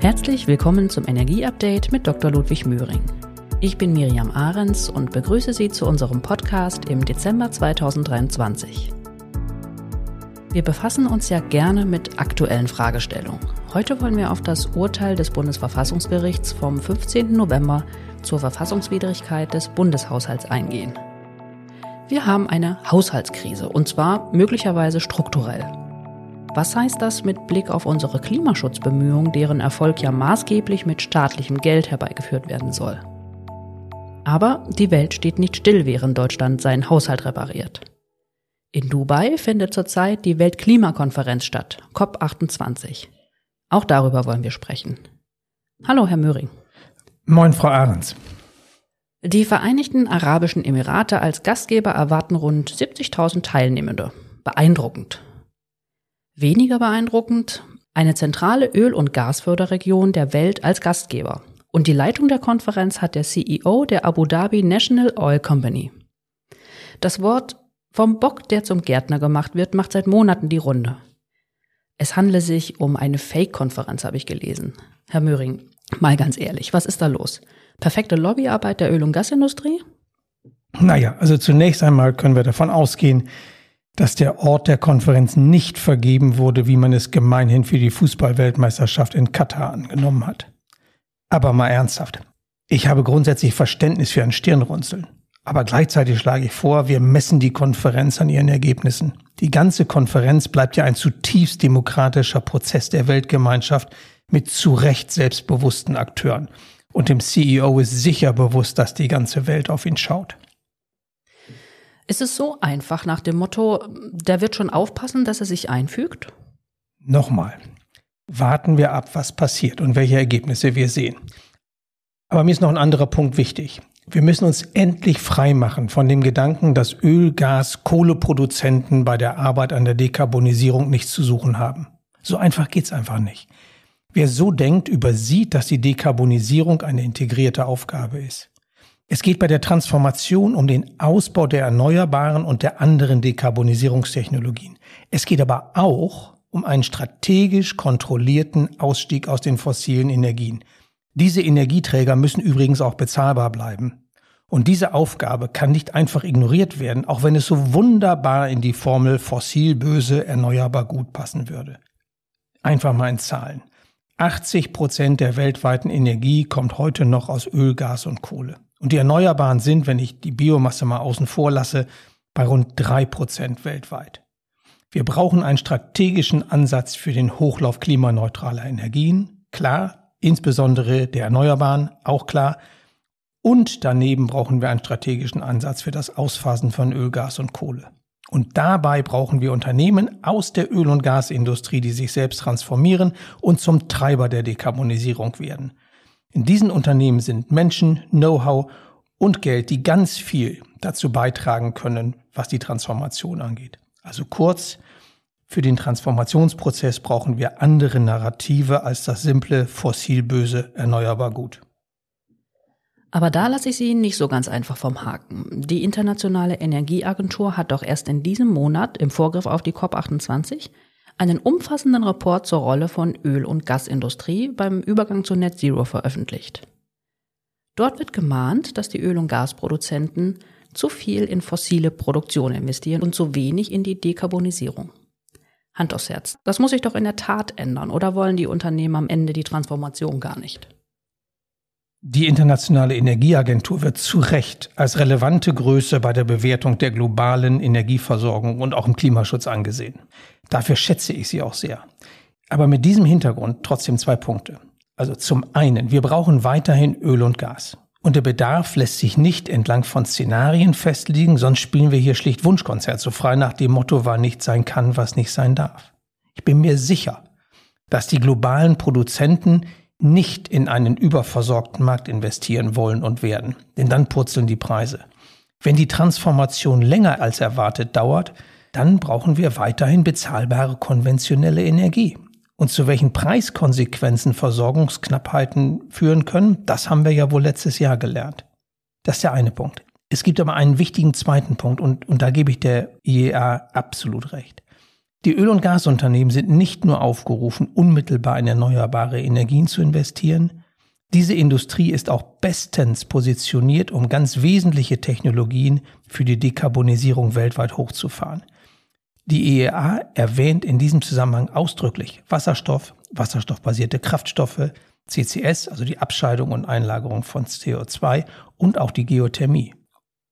Herzlich willkommen zum Energieupdate mit Dr. Ludwig Möhring. Ich bin Miriam Ahrens und begrüße Sie zu unserem Podcast im Dezember 2023. Wir befassen uns ja gerne mit aktuellen Fragestellungen. Heute wollen wir auf das Urteil des Bundesverfassungsgerichts vom 15. November zur Verfassungswidrigkeit des Bundeshaushalts eingehen. Wir haben eine Haushaltskrise und zwar möglicherweise strukturell. Was heißt das mit Blick auf unsere Klimaschutzbemühungen, deren Erfolg ja maßgeblich mit staatlichem Geld herbeigeführt werden soll? Aber die Welt steht nicht still, während Deutschland seinen Haushalt repariert. In Dubai findet zurzeit die Weltklimakonferenz statt, COP28. Auch darüber wollen wir sprechen. Hallo, Herr Möhring. Moin, Frau Ahrens. Die Vereinigten Arabischen Emirate als Gastgeber erwarten rund 70.000 Teilnehmende. Beeindruckend. Weniger beeindruckend, eine zentrale Öl- und Gasförderregion der Welt als Gastgeber. Und die Leitung der Konferenz hat der CEO der Abu Dhabi National Oil Company. Das Wort vom Bock, der zum Gärtner gemacht wird, macht seit Monaten die Runde. Es handle sich um eine Fake-Konferenz, habe ich gelesen. Herr Möhring, mal ganz ehrlich, was ist da los? Perfekte Lobbyarbeit der Öl- und Gasindustrie? Naja, also zunächst einmal können wir davon ausgehen, dass der Ort der Konferenz nicht vergeben wurde, wie man es gemeinhin für die Fußballweltmeisterschaft in Katar angenommen hat. Aber mal ernsthaft. Ich habe grundsätzlich Verständnis für ein Stirnrunzeln. Aber gleichzeitig schlage ich vor, wir messen die Konferenz an ihren Ergebnissen. Die ganze Konferenz bleibt ja ein zutiefst demokratischer Prozess der Weltgemeinschaft mit zu Recht selbstbewussten Akteuren. Und dem CEO ist sicher bewusst, dass die ganze Welt auf ihn schaut. Ist es so einfach nach dem Motto, der wird schon aufpassen, dass er sich einfügt? Nochmal, warten wir ab, was passiert und welche Ergebnisse wir sehen. Aber mir ist noch ein anderer Punkt wichtig. Wir müssen uns endlich frei machen von dem Gedanken, dass Öl, Gas, Kohleproduzenten bei der Arbeit an der Dekarbonisierung nichts zu suchen haben. So einfach geht's einfach nicht. Wer so denkt, übersieht, dass die Dekarbonisierung eine integrierte Aufgabe ist. Es geht bei der Transformation um den Ausbau der erneuerbaren und der anderen Dekarbonisierungstechnologien. Es geht aber auch um einen strategisch kontrollierten Ausstieg aus den fossilen Energien. Diese Energieträger müssen übrigens auch bezahlbar bleiben. Und diese Aufgabe kann nicht einfach ignoriert werden, auch wenn es so wunderbar in die Formel fossil böse, erneuerbar gut passen würde. Einfach mal in Zahlen. 80 Prozent der weltweiten Energie kommt heute noch aus Öl, Gas und Kohle. Und die Erneuerbaren sind, wenn ich die Biomasse mal außen vor lasse, bei rund drei Prozent weltweit. Wir brauchen einen strategischen Ansatz für den Hochlauf klimaneutraler Energien, klar, insbesondere der Erneuerbaren, auch klar. Und daneben brauchen wir einen strategischen Ansatz für das Ausphasen von Öl, Gas und Kohle. Und dabei brauchen wir Unternehmen aus der Öl- und Gasindustrie, die sich selbst transformieren und zum Treiber der Dekarbonisierung werden. In diesen Unternehmen sind Menschen, Know-how und Geld, die ganz viel dazu beitragen können, was die Transformation angeht. Also kurz, für den Transformationsprozess brauchen wir andere Narrative als das simple fossilböse erneuerbar gut. Aber da lasse ich Sie nicht so ganz einfach vom Haken. Die Internationale Energieagentur hat doch erst in diesem Monat im Vorgriff auf die COP28 einen umfassenden Report zur Rolle von Öl- und Gasindustrie beim Übergang zu Net Zero veröffentlicht. Dort wird gemahnt, dass die Öl- und Gasproduzenten zu viel in fossile Produktion investieren und zu wenig in die Dekarbonisierung. Hand aufs Herz. Das muss sich doch in der Tat ändern, oder wollen die Unternehmen am Ende die Transformation gar nicht? Die Internationale Energieagentur wird zu Recht als relevante Größe bei der Bewertung der globalen Energieversorgung und auch im Klimaschutz angesehen. Dafür schätze ich sie auch sehr. Aber mit diesem Hintergrund trotzdem zwei Punkte. Also zum einen, wir brauchen weiterhin Öl und Gas. Und der Bedarf lässt sich nicht entlang von Szenarien festlegen, sonst spielen wir hier schlicht Wunschkonzert, so frei nach dem Motto, war nicht sein kann, was nicht sein darf. Ich bin mir sicher, dass die globalen Produzenten nicht in einen überversorgten Markt investieren wollen und werden, denn dann purzeln die Preise. Wenn die Transformation länger als erwartet dauert, dann brauchen wir weiterhin bezahlbare konventionelle Energie. Und zu welchen Preiskonsequenzen Versorgungsknappheiten führen können, das haben wir ja wohl letztes Jahr gelernt. Das ist der eine Punkt. Es gibt aber einen wichtigen zweiten Punkt und, und da gebe ich der IEA absolut recht. Die Öl- und Gasunternehmen sind nicht nur aufgerufen, unmittelbar in erneuerbare Energien zu investieren, diese Industrie ist auch bestens positioniert, um ganz wesentliche Technologien für die Dekarbonisierung weltweit hochzufahren. Die IEA erwähnt in diesem Zusammenhang ausdrücklich Wasserstoff, wasserstoffbasierte Kraftstoffe, CCS, also die Abscheidung und Einlagerung von CO2 und auch die Geothermie.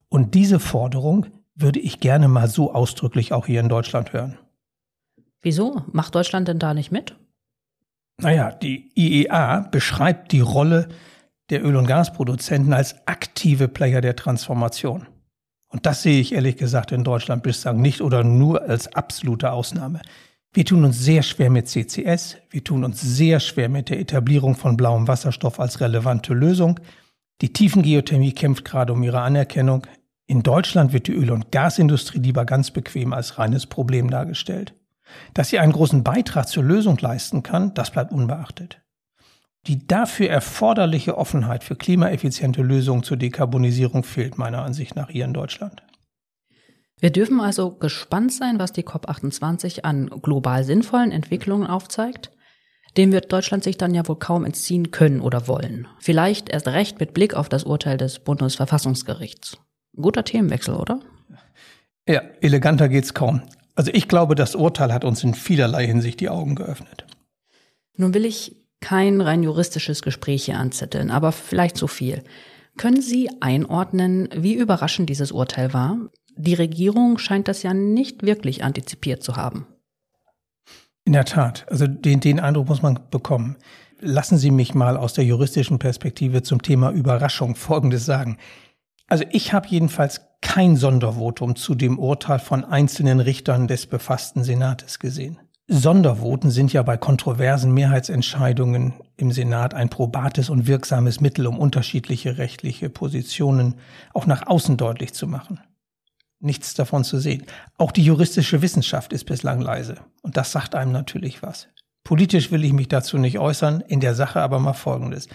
Und diese Forderung würde ich gerne mal so ausdrücklich auch hier in Deutschland hören. Wieso? Macht Deutschland denn da nicht mit? Naja, die IEA beschreibt die Rolle der Öl- und Gasproduzenten als aktive Player der Transformation. Und das sehe ich ehrlich gesagt in Deutschland bislang nicht oder nur als absolute Ausnahme. Wir tun uns sehr schwer mit CCS, wir tun uns sehr schwer mit der Etablierung von blauem Wasserstoff als relevante Lösung. Die Tiefengeothermie kämpft gerade um ihre Anerkennung. In Deutschland wird die Öl- und Gasindustrie lieber ganz bequem als reines Problem dargestellt. Dass sie einen großen Beitrag zur Lösung leisten kann, das bleibt unbeachtet. Die dafür erforderliche Offenheit für klimaeffiziente Lösungen zur Dekarbonisierung fehlt meiner Ansicht nach hier in Deutschland. Wir dürfen also gespannt sein, was die COP28 an global sinnvollen Entwicklungen aufzeigt. Dem wird Deutschland sich dann ja wohl kaum entziehen können oder wollen. Vielleicht erst recht mit Blick auf das Urteil des Bundesverfassungsgerichts. Guter Themenwechsel, oder? Ja, eleganter geht's kaum. Also ich glaube, das Urteil hat uns in vielerlei Hinsicht die Augen geöffnet. Nun will ich kein rein juristisches Gespräch hier anzetteln, aber vielleicht so viel. Können Sie einordnen, wie überraschend dieses Urteil war? Die Regierung scheint das ja nicht wirklich antizipiert zu haben. In der Tat, also den, den Eindruck muss man bekommen. Lassen Sie mich mal aus der juristischen Perspektive zum Thema Überraschung Folgendes sagen. Also ich habe jedenfalls kein Sondervotum zu dem Urteil von einzelnen Richtern des befassten Senates gesehen. Sondervoten sind ja bei kontroversen Mehrheitsentscheidungen im Senat ein probates und wirksames Mittel, um unterschiedliche rechtliche Positionen auch nach außen deutlich zu machen. Nichts davon zu sehen. Auch die juristische Wissenschaft ist bislang leise. Und das sagt einem natürlich was. Politisch will ich mich dazu nicht äußern, in der Sache aber mal Folgendes.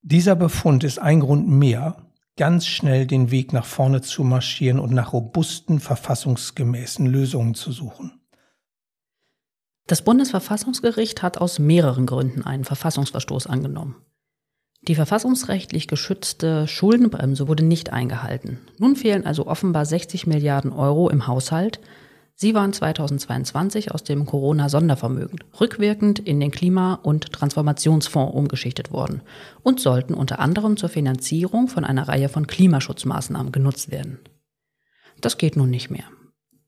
Dieser Befund ist ein Grund mehr, ganz schnell den Weg nach vorne zu marschieren und nach robusten, verfassungsgemäßen Lösungen zu suchen. Das Bundesverfassungsgericht hat aus mehreren Gründen einen Verfassungsverstoß angenommen. Die verfassungsrechtlich geschützte Schuldenbremse wurde nicht eingehalten. Nun fehlen also offenbar 60 Milliarden Euro im Haushalt, Sie waren 2022 aus dem Corona-Sondervermögen rückwirkend in den Klima- und Transformationsfonds umgeschichtet worden und sollten unter anderem zur Finanzierung von einer Reihe von Klimaschutzmaßnahmen genutzt werden. Das geht nun nicht mehr.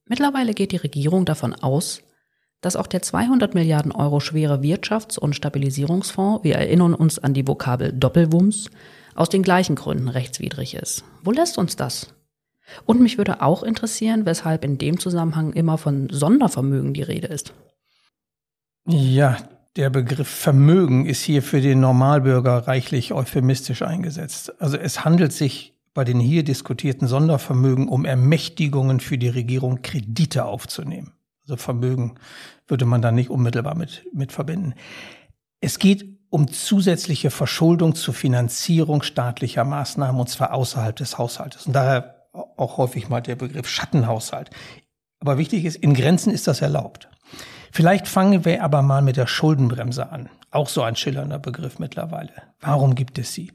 Mittlerweile geht die Regierung davon aus, dass auch der 200 Milliarden Euro schwere Wirtschafts- und Stabilisierungsfonds, wir erinnern uns an die Vokabel Doppelwumms, aus den gleichen Gründen rechtswidrig ist. Wo lässt uns das? Und mich würde auch interessieren, weshalb in dem Zusammenhang immer von Sondervermögen die Rede ist. Ja, der Begriff Vermögen ist hier für den Normalbürger reichlich euphemistisch eingesetzt. Also es handelt sich bei den hier diskutierten Sondervermögen um Ermächtigungen für die Regierung, Kredite aufzunehmen. Also Vermögen würde man da nicht unmittelbar mit, mit verbinden. Es geht um zusätzliche Verschuldung zur Finanzierung staatlicher Maßnahmen und zwar außerhalb des Haushaltes. Und daher auch häufig mal der Begriff Schattenhaushalt. Aber wichtig ist, in Grenzen ist das erlaubt. Vielleicht fangen wir aber mal mit der Schuldenbremse an. Auch so ein schillernder Begriff mittlerweile. Warum gibt es sie?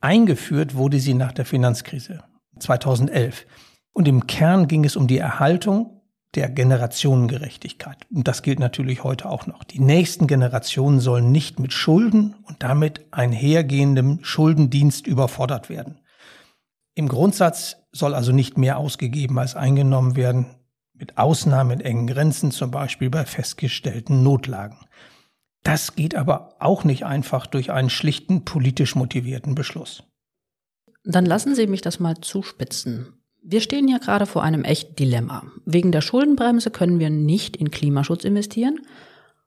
Eingeführt wurde sie nach der Finanzkrise 2011. Und im Kern ging es um die Erhaltung der Generationengerechtigkeit. Und das gilt natürlich heute auch noch. Die nächsten Generationen sollen nicht mit Schulden und damit einhergehendem Schuldendienst überfordert werden. Im Grundsatz soll also nicht mehr ausgegeben als eingenommen werden, mit Ausnahmen in engen Grenzen, zum Beispiel bei festgestellten Notlagen. Das geht aber auch nicht einfach durch einen schlichten politisch motivierten Beschluss. Dann lassen Sie mich das mal zuspitzen. Wir stehen hier gerade vor einem echten Dilemma. Wegen der Schuldenbremse können wir nicht in Klimaschutz investieren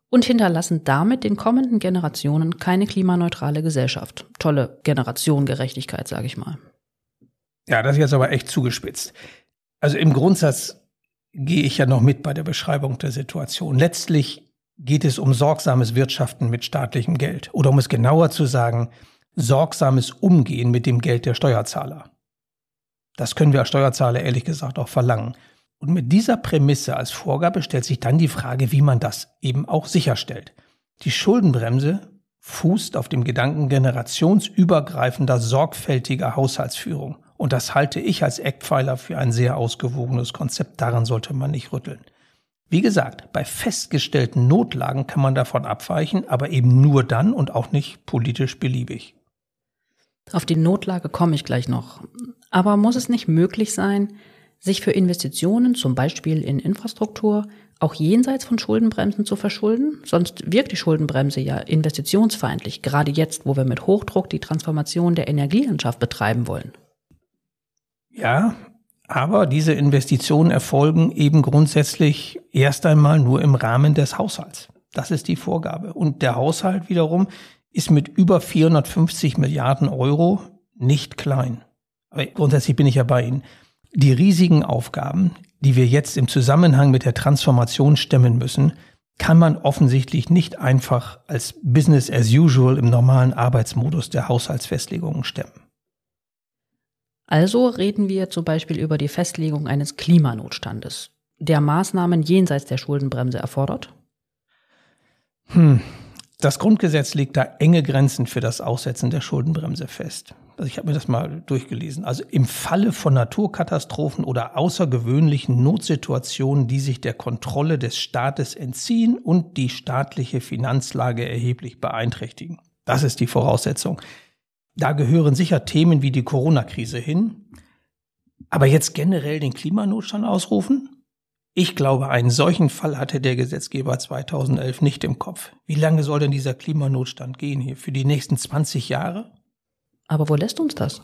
und hinterlassen damit den kommenden Generationen keine klimaneutrale Gesellschaft. Tolle Generationengerechtigkeit, sage ich mal. Ja, das ist jetzt aber echt zugespitzt. Also im Grundsatz gehe ich ja noch mit bei der Beschreibung der Situation. Letztlich geht es um sorgsames Wirtschaften mit staatlichem Geld oder um es genauer zu sagen, sorgsames Umgehen mit dem Geld der Steuerzahler. Das können wir als Steuerzahler ehrlich gesagt auch verlangen. Und mit dieser Prämisse als Vorgabe stellt sich dann die Frage, wie man das eben auch sicherstellt. Die Schuldenbremse fußt auf dem Gedanken generationsübergreifender, sorgfältiger Haushaltsführung. Und das halte ich als Eckpfeiler für ein sehr ausgewogenes Konzept. Daran sollte man nicht rütteln. Wie gesagt, bei festgestellten Notlagen kann man davon abweichen, aber eben nur dann und auch nicht politisch beliebig. Auf die Notlage komme ich gleich noch. Aber muss es nicht möglich sein, sich für Investitionen, zum Beispiel in Infrastruktur, auch jenseits von Schuldenbremsen zu verschulden? Sonst wirkt die Schuldenbremse ja investitionsfeindlich, gerade jetzt, wo wir mit Hochdruck die Transformation der Energielandschaft betreiben wollen. Ja, aber diese Investitionen erfolgen eben grundsätzlich erst einmal nur im Rahmen des Haushalts. Das ist die Vorgabe. Und der Haushalt wiederum ist mit über 450 Milliarden Euro nicht klein. Aber grundsätzlich bin ich ja bei Ihnen. Die riesigen Aufgaben, die wir jetzt im Zusammenhang mit der Transformation stemmen müssen, kann man offensichtlich nicht einfach als Business as usual im normalen Arbeitsmodus der Haushaltsfestlegungen stemmen. Also reden wir zum Beispiel über die Festlegung eines Klimanotstandes, der Maßnahmen jenseits der Schuldenbremse erfordert? Hm. Das Grundgesetz legt da enge Grenzen für das Aussetzen der Schuldenbremse fest. Also ich habe mir das mal durchgelesen. Also im Falle von Naturkatastrophen oder außergewöhnlichen Notsituationen, die sich der Kontrolle des Staates entziehen und die staatliche Finanzlage erheblich beeinträchtigen. Das ist die Voraussetzung. Da gehören sicher Themen wie die Corona-Krise hin. Aber jetzt generell den Klimanotstand ausrufen? Ich glaube, einen solchen Fall hatte der Gesetzgeber 2011 nicht im Kopf. Wie lange soll denn dieser Klimanotstand gehen hier? Für die nächsten 20 Jahre? Aber wo lässt uns das?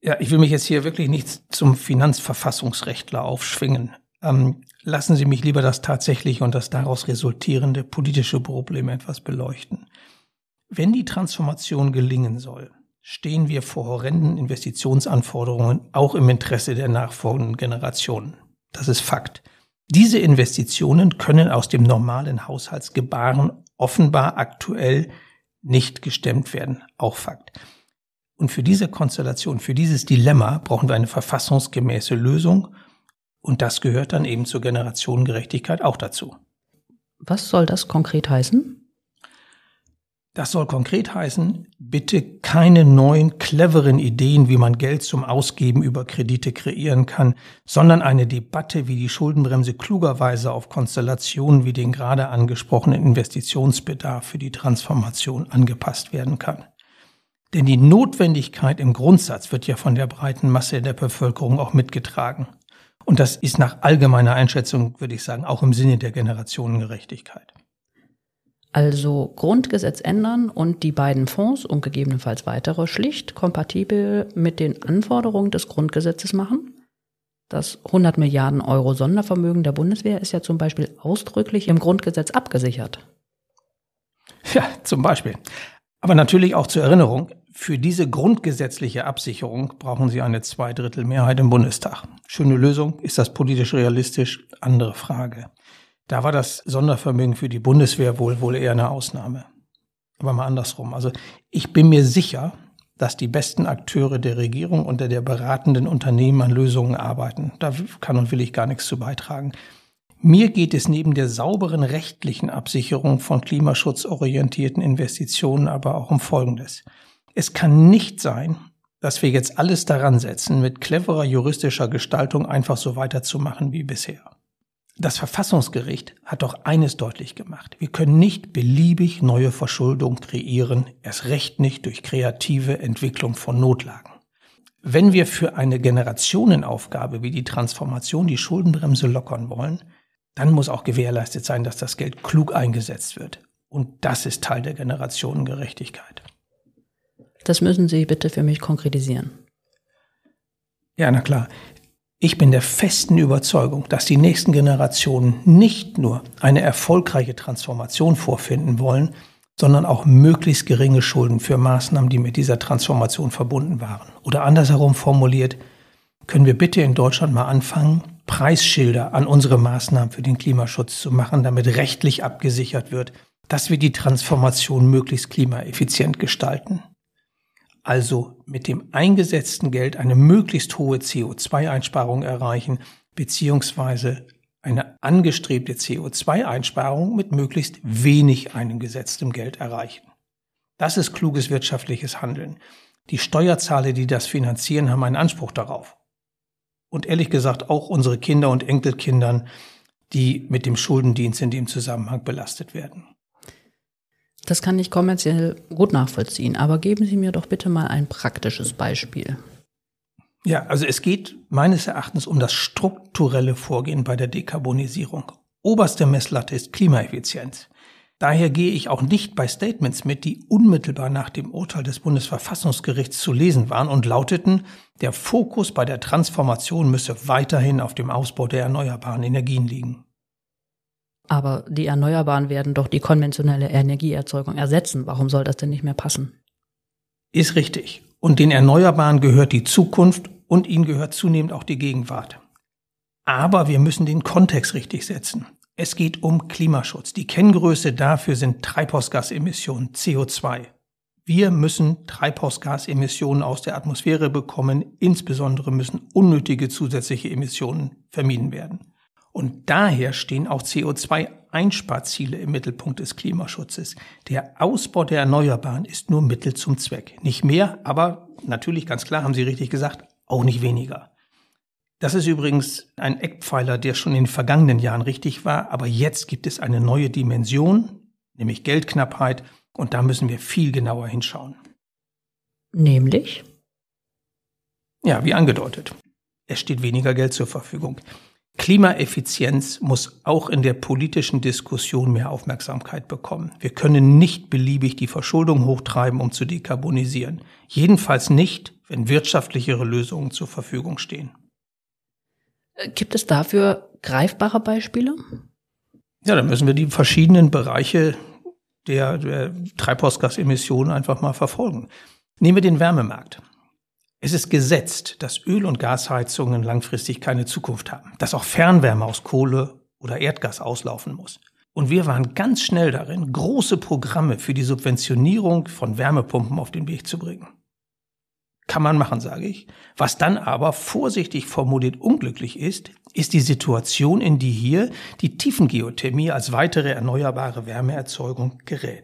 Ja, ich will mich jetzt hier wirklich nicht zum Finanzverfassungsrechtler aufschwingen. Ähm, lassen Sie mich lieber das tatsächliche und das daraus resultierende politische Problem etwas beleuchten. Wenn die Transformation gelingen soll, stehen wir vor horrenden Investitionsanforderungen auch im Interesse der nachfolgenden Generationen. Das ist Fakt. Diese Investitionen können aus dem normalen Haushaltsgebaren offenbar aktuell nicht gestemmt werden. Auch Fakt. Und für diese Konstellation, für dieses Dilemma brauchen wir eine verfassungsgemäße Lösung. Und das gehört dann eben zur Generationengerechtigkeit auch dazu. Was soll das konkret heißen? Das soll konkret heißen, bitte keine neuen, cleveren Ideen, wie man Geld zum Ausgeben über Kredite kreieren kann, sondern eine Debatte, wie die Schuldenbremse klugerweise auf Konstellationen wie den gerade angesprochenen Investitionsbedarf für die Transformation angepasst werden kann. Denn die Notwendigkeit im Grundsatz wird ja von der breiten Masse der Bevölkerung auch mitgetragen. Und das ist nach allgemeiner Einschätzung, würde ich sagen, auch im Sinne der Generationengerechtigkeit. Also Grundgesetz ändern und die beiden Fonds und gegebenenfalls weitere schlicht kompatibel mit den Anforderungen des Grundgesetzes machen? Das 100 Milliarden Euro Sondervermögen der Bundeswehr ist ja zum Beispiel ausdrücklich im Grundgesetz abgesichert. Ja, zum Beispiel. Aber natürlich auch zur Erinnerung, für diese grundgesetzliche Absicherung brauchen Sie eine Zweidrittelmehrheit im Bundestag. Schöne Lösung, ist das politisch realistisch? Andere Frage. Da war das Sondervermögen für die Bundeswehr wohl, wohl eher eine Ausnahme. Aber mal andersrum. Also ich bin mir sicher, dass die besten Akteure der Regierung unter der beratenden Unternehmen an Lösungen arbeiten. Da kann und will ich gar nichts zu beitragen. Mir geht es neben der sauberen rechtlichen Absicherung von klimaschutzorientierten Investitionen aber auch um Folgendes. Es kann nicht sein, dass wir jetzt alles daran setzen, mit cleverer juristischer Gestaltung einfach so weiterzumachen wie bisher. Das Verfassungsgericht hat doch eines deutlich gemacht. Wir können nicht beliebig neue Verschuldung kreieren, erst recht nicht durch kreative Entwicklung von Notlagen. Wenn wir für eine Generationenaufgabe wie die Transformation die Schuldenbremse lockern wollen, dann muss auch gewährleistet sein, dass das Geld klug eingesetzt wird. Und das ist Teil der Generationengerechtigkeit. Das müssen Sie bitte für mich konkretisieren. Ja, na klar. Ich bin der festen Überzeugung, dass die nächsten Generationen nicht nur eine erfolgreiche Transformation vorfinden wollen, sondern auch möglichst geringe Schulden für Maßnahmen, die mit dieser Transformation verbunden waren. Oder andersherum formuliert, können wir bitte in Deutschland mal anfangen, Preisschilder an unsere Maßnahmen für den Klimaschutz zu machen, damit rechtlich abgesichert wird, dass wir die Transformation möglichst klimaeffizient gestalten. Also mit dem eingesetzten Geld eine möglichst hohe CO2-Einsparung erreichen, beziehungsweise eine angestrebte CO2-Einsparung mit möglichst wenig eingesetztem Geld erreichen. Das ist kluges wirtschaftliches Handeln. Die Steuerzahler, die das finanzieren, haben einen Anspruch darauf. Und ehrlich gesagt auch unsere Kinder und Enkelkindern, die mit dem Schuldendienst in dem Zusammenhang belastet werden. Das kann ich kommerziell gut nachvollziehen, aber geben Sie mir doch bitte mal ein praktisches Beispiel. Ja, also es geht meines Erachtens um das strukturelle Vorgehen bei der Dekarbonisierung. Oberste Messlatte ist Klimaeffizienz. Daher gehe ich auch nicht bei Statements mit, die unmittelbar nach dem Urteil des Bundesverfassungsgerichts zu lesen waren und lauteten, der Fokus bei der Transformation müsse weiterhin auf dem Ausbau der erneuerbaren Energien liegen. Aber die Erneuerbaren werden doch die konventionelle Energieerzeugung ersetzen. Warum soll das denn nicht mehr passen? Ist richtig. Und den Erneuerbaren gehört die Zukunft und ihnen gehört zunehmend auch die Gegenwart. Aber wir müssen den Kontext richtig setzen. Es geht um Klimaschutz. Die Kenngröße dafür sind Treibhausgasemissionen, CO2. Wir müssen Treibhausgasemissionen aus der Atmosphäre bekommen. Insbesondere müssen unnötige zusätzliche Emissionen vermieden werden. Und daher stehen auch CO2-Einsparziele im Mittelpunkt des Klimaschutzes. Der Ausbau der Erneuerbaren ist nur Mittel zum Zweck. Nicht mehr, aber natürlich ganz klar, haben Sie richtig gesagt, auch nicht weniger. Das ist übrigens ein Eckpfeiler, der schon in den vergangenen Jahren richtig war, aber jetzt gibt es eine neue Dimension, nämlich Geldknappheit, und da müssen wir viel genauer hinschauen. Nämlich? Ja, wie angedeutet. Es steht weniger Geld zur Verfügung. Klimaeffizienz muss auch in der politischen Diskussion mehr Aufmerksamkeit bekommen. Wir können nicht beliebig die Verschuldung hochtreiben, um zu dekarbonisieren. Jedenfalls nicht, wenn wirtschaftlichere Lösungen zur Verfügung stehen. Äh, gibt es dafür greifbare Beispiele? Ja, dann müssen wir die verschiedenen Bereiche der, der Treibhausgasemissionen einfach mal verfolgen. Nehmen wir den Wärmemarkt. Es ist gesetzt, dass Öl- und Gasheizungen langfristig keine Zukunft haben, dass auch Fernwärme aus Kohle oder Erdgas auslaufen muss. Und wir waren ganz schnell darin, große Programme für die Subventionierung von Wärmepumpen auf den Weg zu bringen. Kann man machen, sage ich. Was dann aber vorsichtig formuliert unglücklich ist, ist die Situation, in die hier die Tiefengeothermie als weitere erneuerbare Wärmeerzeugung gerät.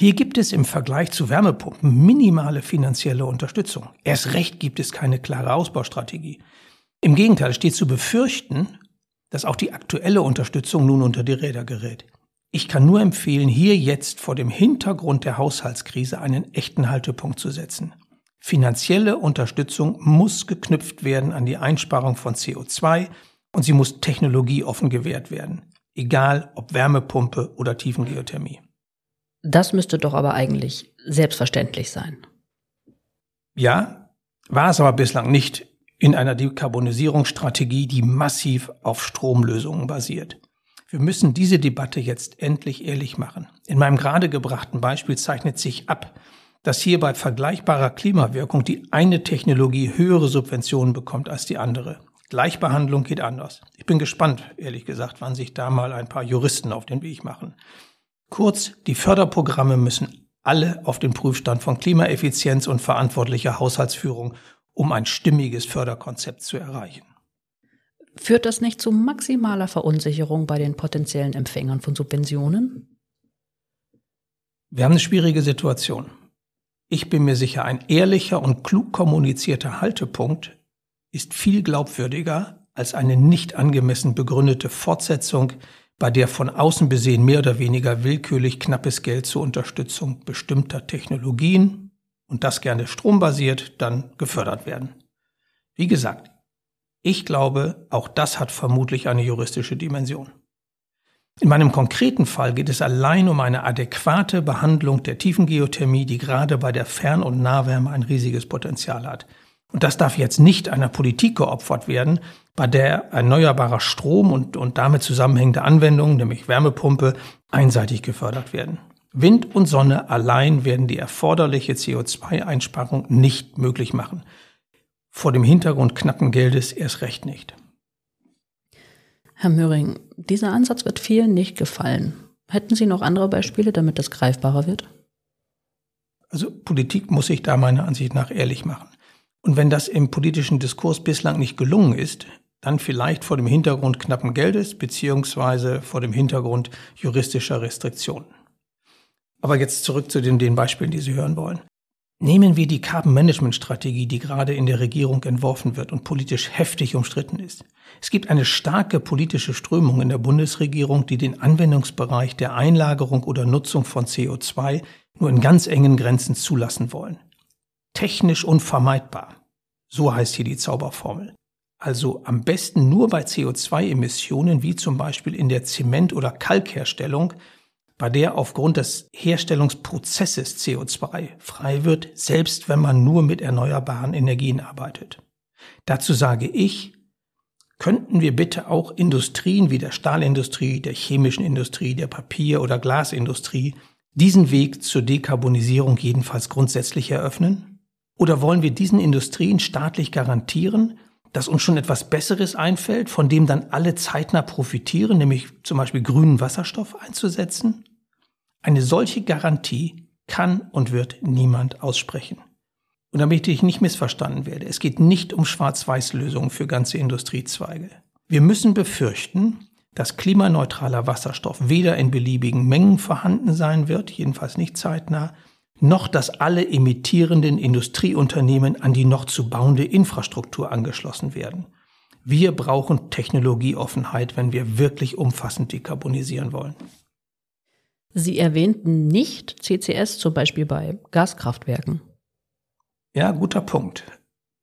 Hier gibt es im Vergleich zu Wärmepumpen minimale finanzielle Unterstützung. Erst recht gibt es keine klare Ausbaustrategie. Im Gegenteil steht zu befürchten, dass auch die aktuelle Unterstützung nun unter die Räder gerät. Ich kann nur empfehlen, hier jetzt vor dem Hintergrund der Haushaltskrise einen echten Haltepunkt zu setzen. Finanzielle Unterstützung muss geknüpft werden an die Einsparung von CO2 und sie muss technologieoffen gewährt werden, egal ob Wärmepumpe oder Tiefengeothermie. Das müsste doch aber eigentlich selbstverständlich sein. Ja, war es aber bislang nicht in einer Dekarbonisierungsstrategie, die massiv auf Stromlösungen basiert. Wir müssen diese Debatte jetzt endlich ehrlich machen. In meinem gerade gebrachten Beispiel zeichnet sich ab, dass hier bei vergleichbarer Klimawirkung die eine Technologie höhere Subventionen bekommt als die andere. Gleichbehandlung geht anders. Ich bin gespannt, ehrlich gesagt, wann sich da mal ein paar Juristen auf den Weg machen. Kurz, die Förderprogramme müssen alle auf den Prüfstand von Klimaeffizienz und verantwortlicher Haushaltsführung, um ein stimmiges Förderkonzept zu erreichen. Führt das nicht zu maximaler Verunsicherung bei den potenziellen Empfängern von Subventionen? Wir haben eine schwierige Situation. Ich bin mir sicher, ein ehrlicher und klug kommunizierter Haltepunkt ist viel glaubwürdiger als eine nicht angemessen begründete Fortsetzung bei der von außen besehen mehr oder weniger willkürlich knappes Geld zur Unterstützung bestimmter Technologien und das gerne strombasiert dann gefördert werden. Wie gesagt, ich glaube, auch das hat vermutlich eine juristische Dimension. In meinem konkreten Fall geht es allein um eine adäquate Behandlung der Tiefengeothermie, die gerade bei der Fern- und Nahwärme ein riesiges Potenzial hat. Und das darf jetzt nicht einer Politik geopfert werden, bei der erneuerbarer Strom und, und damit zusammenhängende Anwendungen, nämlich Wärmepumpe, einseitig gefördert werden. Wind und Sonne allein werden die erforderliche CO2-Einsparung nicht möglich machen. Vor dem Hintergrund knappen Geldes erst recht nicht. Herr Möhring, dieser Ansatz wird vielen nicht gefallen. Hätten Sie noch andere Beispiele, damit das greifbarer wird? Also Politik muss sich da meiner Ansicht nach ehrlich machen. Und wenn das im politischen Diskurs bislang nicht gelungen ist, dann vielleicht vor dem Hintergrund knappen Geldes beziehungsweise vor dem Hintergrund juristischer Restriktionen. Aber jetzt zurück zu den, den Beispielen, die Sie hören wollen. Nehmen wir die Carbon Management Strategie, die gerade in der Regierung entworfen wird und politisch heftig umstritten ist. Es gibt eine starke politische Strömung in der Bundesregierung, die den Anwendungsbereich der Einlagerung oder Nutzung von CO2 nur in ganz engen Grenzen zulassen wollen. Technisch unvermeidbar. So heißt hier die Zauberformel. Also am besten nur bei CO2-Emissionen wie zum Beispiel in der Zement- oder Kalkherstellung, bei der aufgrund des Herstellungsprozesses CO2 frei wird, selbst wenn man nur mit erneuerbaren Energien arbeitet. Dazu sage ich, könnten wir bitte auch Industrien wie der Stahlindustrie, der chemischen Industrie, der Papier- oder Glasindustrie diesen Weg zur Dekarbonisierung jedenfalls grundsätzlich eröffnen? Oder wollen wir diesen Industrien staatlich garantieren, dass uns schon etwas Besseres einfällt, von dem dann alle zeitnah profitieren, nämlich zum Beispiel grünen Wasserstoff einzusetzen? Eine solche Garantie kann und wird niemand aussprechen. Und damit ich nicht missverstanden werde, es geht nicht um Schwarz-Weiß-Lösungen für ganze Industriezweige. Wir müssen befürchten, dass klimaneutraler Wasserstoff weder in beliebigen Mengen vorhanden sein wird, jedenfalls nicht zeitnah, noch dass alle emittierenden Industrieunternehmen an die noch zu bauende Infrastruktur angeschlossen werden. Wir brauchen Technologieoffenheit, wenn wir wirklich umfassend dekarbonisieren wollen. Sie erwähnten nicht CCS zum Beispiel bei Gaskraftwerken. Ja, guter Punkt.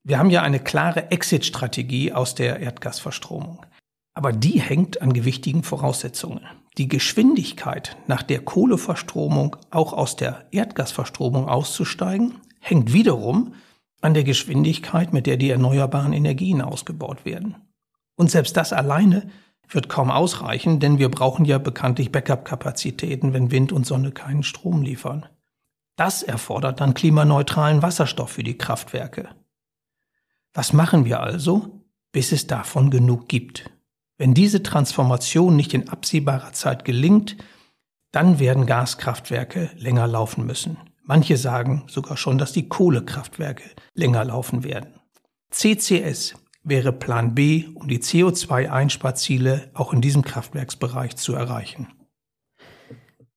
Wir haben ja eine klare Exit-Strategie aus der Erdgasverstromung. Aber die hängt an gewichtigen Voraussetzungen. Die Geschwindigkeit, nach der Kohleverstromung auch aus der Erdgasverstromung auszusteigen, hängt wiederum an der Geschwindigkeit, mit der die erneuerbaren Energien ausgebaut werden. Und selbst das alleine wird kaum ausreichen, denn wir brauchen ja bekanntlich Backup-Kapazitäten, wenn Wind und Sonne keinen Strom liefern. Das erfordert dann klimaneutralen Wasserstoff für die Kraftwerke. Was machen wir also, bis es davon genug gibt? Wenn diese Transformation nicht in absehbarer Zeit gelingt, dann werden Gaskraftwerke länger laufen müssen. Manche sagen sogar schon, dass die Kohlekraftwerke länger laufen werden. CCS wäre Plan B, um die CO2-Einsparziele auch in diesem Kraftwerksbereich zu erreichen.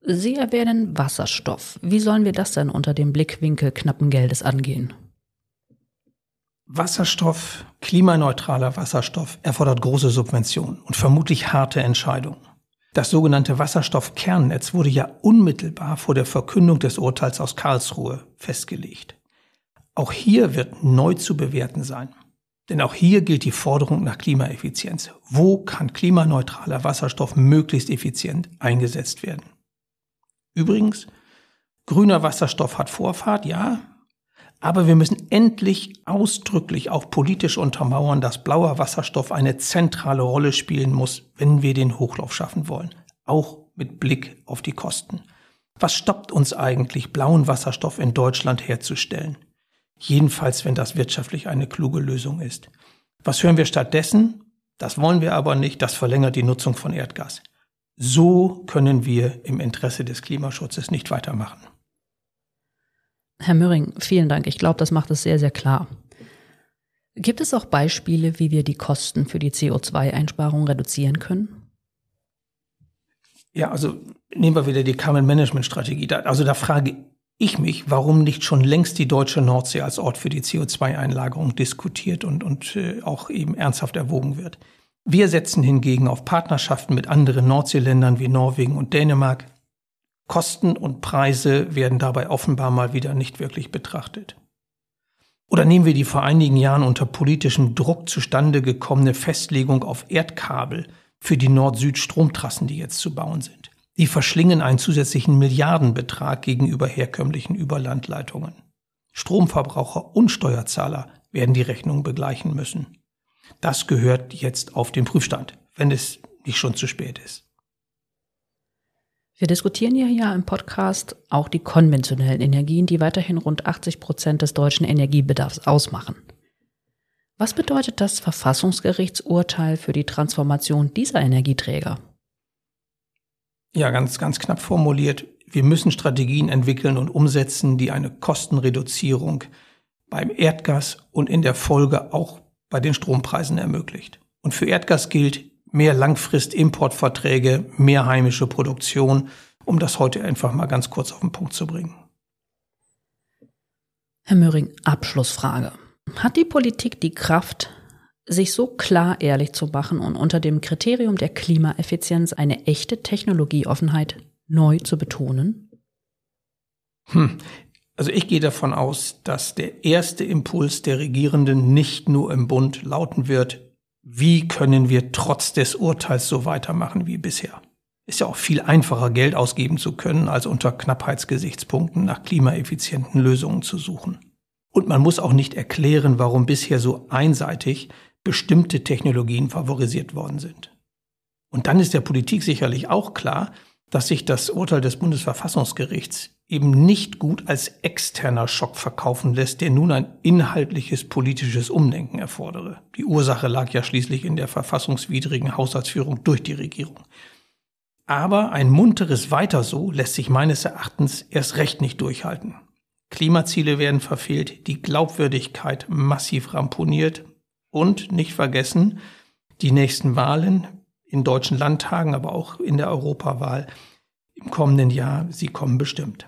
Sie erwähnen Wasserstoff. Wie sollen wir das denn unter dem Blickwinkel knappen Geldes angehen? Wasserstoff, klimaneutraler Wasserstoff, erfordert große Subventionen und vermutlich harte Entscheidungen. Das sogenannte Wasserstoffkernnetz wurde ja unmittelbar vor der Verkündung des Urteils aus Karlsruhe festgelegt. Auch hier wird neu zu bewerten sein. Denn auch hier gilt die Forderung nach Klimaeffizienz. Wo kann klimaneutraler Wasserstoff möglichst effizient eingesetzt werden? Übrigens, grüner Wasserstoff hat Vorfahrt, ja, aber wir müssen endlich ausdrücklich auch politisch untermauern, dass blauer Wasserstoff eine zentrale Rolle spielen muss, wenn wir den Hochlauf schaffen wollen. Auch mit Blick auf die Kosten. Was stoppt uns eigentlich, blauen Wasserstoff in Deutschland herzustellen? Jedenfalls, wenn das wirtschaftlich eine kluge Lösung ist. Was hören wir stattdessen? Das wollen wir aber nicht, das verlängert die Nutzung von Erdgas. So können wir im Interesse des Klimaschutzes nicht weitermachen. Herr Möhring, vielen Dank. Ich glaube, das macht es sehr, sehr klar. Gibt es auch Beispiele, wie wir die Kosten für die CO2-Einsparung reduzieren können? Ja, also nehmen wir wieder die Carbon Management Strategie. also da frage ich mich, warum nicht schon längst die deutsche Nordsee als Ort für die CO2-Einlagerung diskutiert und, und äh, auch eben ernsthaft erwogen wird. Wir setzen hingegen auf Partnerschaften mit anderen Nordseeländern wie Norwegen und Dänemark, Kosten und Preise werden dabei offenbar mal wieder nicht wirklich betrachtet. Oder nehmen wir die vor einigen Jahren unter politischem Druck zustande gekommene Festlegung auf Erdkabel für die Nord-Süd-Stromtrassen, die jetzt zu bauen sind. Die verschlingen einen zusätzlichen Milliardenbetrag gegenüber herkömmlichen Überlandleitungen. Stromverbraucher und Steuerzahler werden die Rechnung begleichen müssen. Das gehört jetzt auf den Prüfstand, wenn es nicht schon zu spät ist. Wir diskutieren ja hier im Podcast auch die konventionellen Energien, die weiterhin rund 80 Prozent des deutschen Energiebedarfs ausmachen. Was bedeutet das Verfassungsgerichtsurteil für die Transformation dieser Energieträger? Ja, ganz, ganz knapp formuliert. wir müssen Strategien entwickeln und umsetzen, die eine Kostenreduzierung beim Erdgas und in der Folge auch bei den Strompreisen ermöglicht. Und für Erdgas gilt mehr Langfrist-Importverträge, mehr heimische Produktion, um das heute einfach mal ganz kurz auf den Punkt zu bringen. Herr Möhring, Abschlussfrage. Hat die Politik die Kraft, sich so klar ehrlich zu machen und unter dem Kriterium der Klimaeffizienz eine echte Technologieoffenheit neu zu betonen? Hm. Also ich gehe davon aus, dass der erste Impuls der Regierenden nicht nur im Bund lauten wird, wie können wir trotz des Urteils so weitermachen wie bisher. Ist ja auch viel einfacher, Geld ausgeben zu können, als unter Knappheitsgesichtspunkten nach klimaeffizienten Lösungen zu suchen. Und man muss auch nicht erklären, warum bisher so einseitig bestimmte Technologien favorisiert worden sind. Und dann ist der Politik sicherlich auch klar, dass sich das Urteil des Bundesverfassungsgerichts eben nicht gut als externer Schock verkaufen lässt, der nun ein inhaltliches politisches Umdenken erfordere. Die Ursache lag ja schließlich in der verfassungswidrigen Haushaltsführung durch die Regierung. Aber ein munteres Weiter so lässt sich meines Erachtens erst recht nicht durchhalten. Klimaziele werden verfehlt, die Glaubwürdigkeit massiv ramponiert und nicht vergessen, die nächsten Wahlen in deutschen Landtagen, aber auch in der Europawahl im kommenden Jahr, sie kommen bestimmt.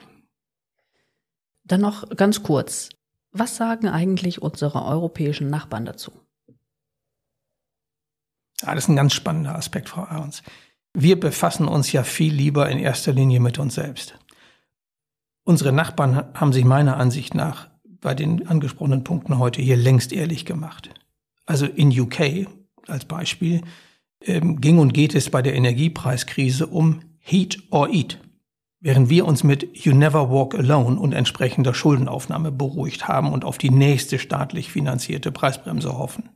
Dann noch ganz kurz. Was sagen eigentlich unsere europäischen Nachbarn dazu? Ja, das ist ein ganz spannender Aspekt, Frau Ahrens. Wir befassen uns ja viel lieber in erster Linie mit uns selbst. Unsere Nachbarn haben sich meiner Ansicht nach bei den angesprochenen Punkten heute hier längst ehrlich gemacht. Also in UK als Beispiel ähm, ging und geht es bei der Energiepreiskrise um Heat or Eat, während wir uns mit You Never Walk Alone und entsprechender Schuldenaufnahme beruhigt haben und auf die nächste staatlich finanzierte Preisbremse hoffen.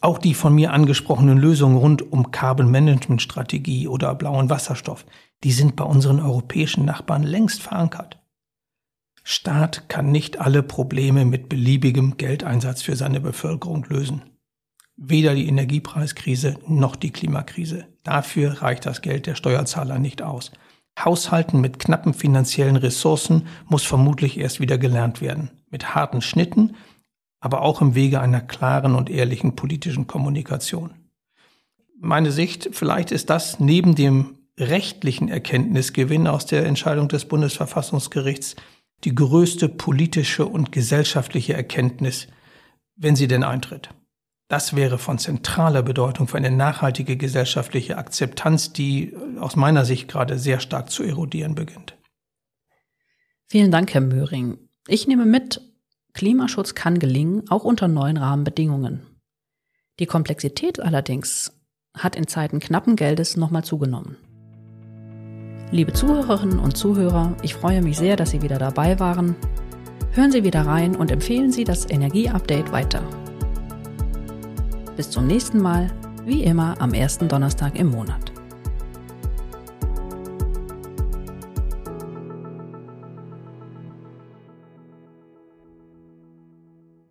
Auch die von mir angesprochenen Lösungen rund um Carbon Management Strategie oder blauen Wasserstoff, die sind bei unseren europäischen Nachbarn längst verankert. Staat kann nicht alle Probleme mit beliebigem Geldeinsatz für seine Bevölkerung lösen. Weder die Energiepreiskrise noch die Klimakrise. Dafür reicht das Geld der Steuerzahler nicht aus. Haushalten mit knappen finanziellen Ressourcen muss vermutlich erst wieder gelernt werden. Mit harten Schnitten, aber auch im Wege einer klaren und ehrlichen politischen Kommunikation. Meine Sicht, vielleicht ist das neben dem rechtlichen Erkenntnisgewinn aus der Entscheidung des Bundesverfassungsgerichts die größte politische und gesellschaftliche Erkenntnis, wenn sie denn eintritt. Das wäre von zentraler Bedeutung für eine nachhaltige gesellschaftliche Akzeptanz, die aus meiner Sicht gerade sehr stark zu erodieren beginnt. Vielen Dank, Herr Möhring. Ich nehme mit, Klimaschutz kann gelingen, auch unter neuen Rahmenbedingungen. Die Komplexität allerdings hat in Zeiten knappen Geldes nochmal zugenommen. Liebe Zuhörerinnen und Zuhörer, ich freue mich sehr, dass Sie wieder dabei waren. Hören Sie wieder rein und empfehlen Sie das Energieupdate weiter. Bis zum nächsten Mal, wie immer am ersten Donnerstag im Monat.